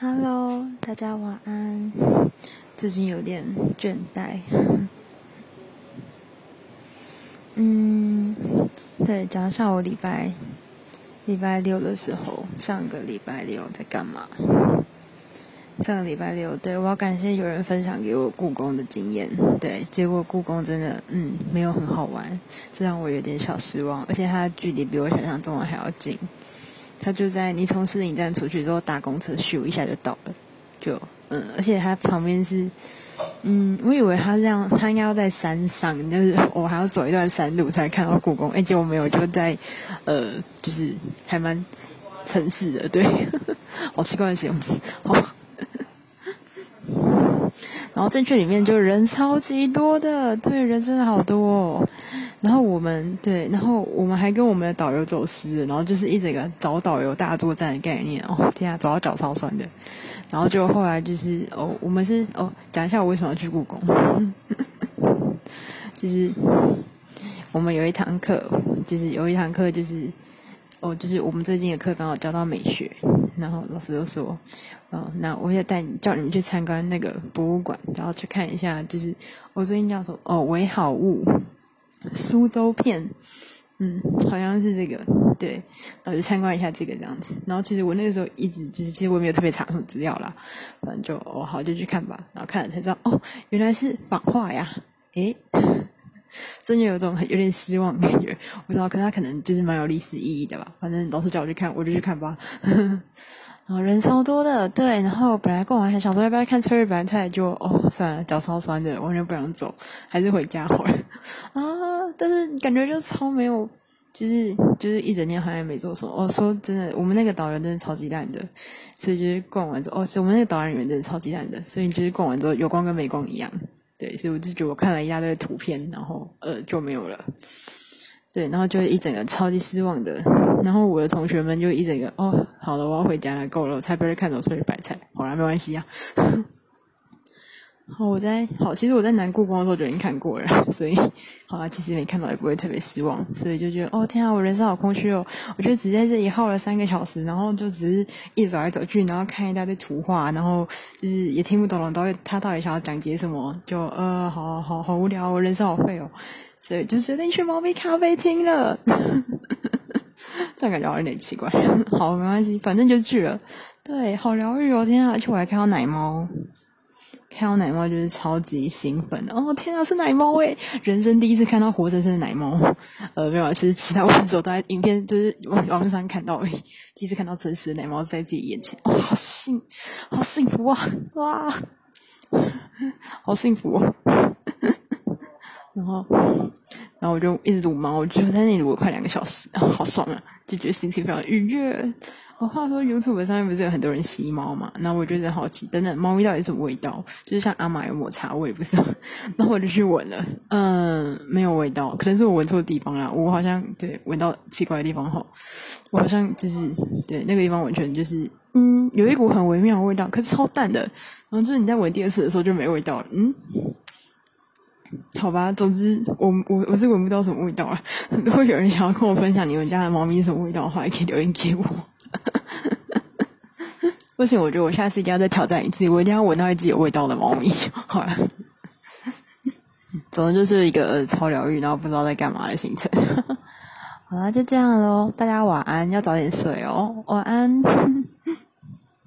Hello，大家晚安。最近有点倦怠。嗯，对，讲一下我礼拜礼拜六的时候，上个礼拜六在干嘛？上个礼拜六，对我要感谢有人分享给我故宫的经验。对，结果故宫真的，嗯，没有很好玩，这让我有点小失望。而且它的距离比我想象中的还要近。他就在你从四零站出去之后，搭公车咻一下就到了，就嗯，而且它旁边是，嗯，我以为它这样，它应该要在山上，就是我还要走一段山路才看到故宫，哎，结果没有，就在呃，就是还蛮城市的，对，好奇怪的形容词，好，然后进去里面就人超级多的，对，人真的好多。哦。然后我们对，然后我们还跟我们的导游走失，然后就是一整个找导游大作战的概念哦，天啊，走到脚超酸的。然后就后来就是哦，我们是哦，讲一下我为什么要去故宫，就是我们有一堂课，就是有一堂课就是哦，就是我们最近的课刚好教到美学，然后老师就说，哦，那我要带你叫你们去参观那个博物馆，然后去看一下，就是我最近叫做哦，唯好物。苏州片，嗯，好像是这个，对，然后就参观一下这个这样子。然后其实我那个时候一直就是，其实我没有特别查什么资料啦，反正就哦好就去看吧。然后看了才知道，哦，原来是仿画呀，诶，真的有种有点失望感觉。我知道，可他可能就是蛮有历史意义的吧。反正老师叫我去看，我就去看吧。然后人超多的，对。然后本来逛完还想说要不要看春日白菜，就哦算了，脚超酸的，完全不想走，还是回家好了。但是感觉就超没有，就是就是一整天好像没做什么。哦，说真的，我们那个导游真的超级烂的，所以就是逛完之后，哦，我们那个导演员真的超级烂的，所以就是逛完之后有光跟没光一样。对，所以我就觉得我看了一大堆图片，然后呃就没有了。对，然后就一整个超级失望的。然后我的同学们就一整个哦，好了，我要回家了，够了，才不会看走出去白菜。好了，没关系啊。好，我在好，其实我在南故宫的时候就已经看过了，所以好了，其实没看到也不会特别失望。所以就觉得哦，天啊，我人生好空虚哦。我觉得只在这里耗了三个小时，然后就只是一直走来走去，然后看一大堆图画，然后就是也听不懂了，到底他到底想要讲解什么，就呃，好好好无聊，我人生好废哦。所以就决定去猫咪咖啡厅了。这样感觉好有点奇怪，好没关系，反正就去了。对，好疗愈哦！天啊，而且我还看到奶猫，看到奶猫就是超级兴奋哦！天啊，是奶猫诶，人生第一次看到活生生的奶猫。呃，没有，其实其他时候都在影片就是网网上看到而已。第一次看到真实的奶猫在自己眼前，哦，好幸，好幸福啊！哇，好幸福！然后。然后我就一直撸猫，我就在那里撸了快两个小时，好爽啊！就觉得心情非常愉悦。我话说，YouTube 上面不是有很多人吸猫嘛？然后我就在好奇，等等，猫咪到底什么味道？就是像阿玛有抹茶味，不是？然后我就去闻了，嗯，没有味道，可能是我闻错地方了。我好像对闻到奇怪的地方哈，我好像就是对那个地方完全就是，嗯，有一股很微妙的味道，可是超淡的。然后就是你在闻第二次的时候就没味道了，嗯。好吧，总之我我我是闻不到什么味道啊。如果有人想要跟我分享你们家的猫咪什么味道的话，也可以留言给我。不行，我觉得我下次一定要再挑战一次，我一定要闻到一只有味道的猫咪。好了，总之就是一个超疗愈，然后不知道在干嘛的行程。好了，就这样喽，大家晚安，要早点睡哦，晚安。